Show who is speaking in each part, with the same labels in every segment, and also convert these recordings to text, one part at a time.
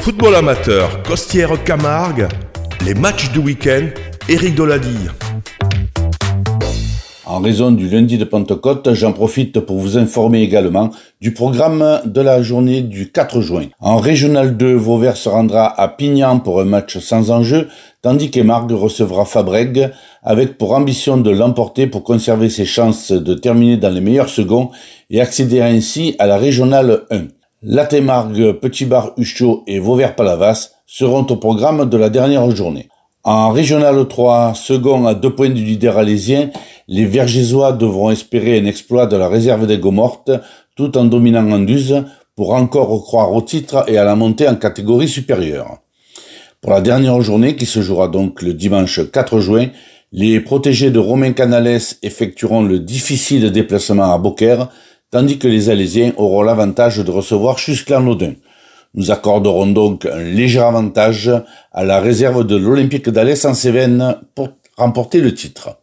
Speaker 1: Football amateur, Costière Camargue, les matchs du week-end, Eric Doladille.
Speaker 2: En raison du lundi de Pentecôte, j'en profite pour vous informer également du programme de la journée du 4 juin. En Régional 2, Vauvert se rendra à Pignan pour un match sans enjeu, tandis qu'Emargue recevra Fabreg avec pour ambition de l'emporter pour conserver ses chances de terminer dans les meilleurs seconds et accéder ainsi à la Régionale 1. Latémargue, Petit Bar Huchot et Vauvert-Palavas seront au programme de la dernière journée. En Régional 3, second à deux points du leader alésien, les Vergésois devront espérer un exploit de la réserve des Gomortes tout en dominant Anduze pour encore croire au titre et à la montée en catégorie supérieure. Pour la dernière journée qui se jouera donc le dimanche 4 juin, les protégés de Romain Canales effectueront le difficile déplacement à Beaucaire, tandis que les Alésiens auront l'avantage de recevoir Chusclan-Laudun. Nous accorderons donc un léger avantage à la réserve de l'Olympique d'Alès en Cévennes pour remporter le titre.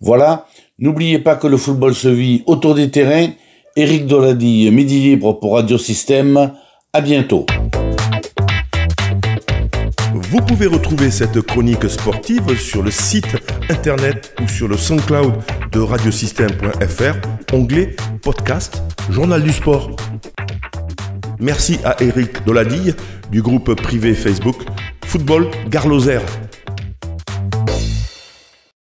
Speaker 2: Voilà, n'oubliez pas que le football se vit autour des terrains. Eric Dolady, Midi Libre pour Radio Système. À bientôt.
Speaker 1: Vous pouvez retrouver cette chronique sportive sur le site internet ou sur le SoundCloud de radiosystème.fr, onglet podcast, journal du sport. Merci à Eric Doladille du groupe privé Facebook Football Garloser.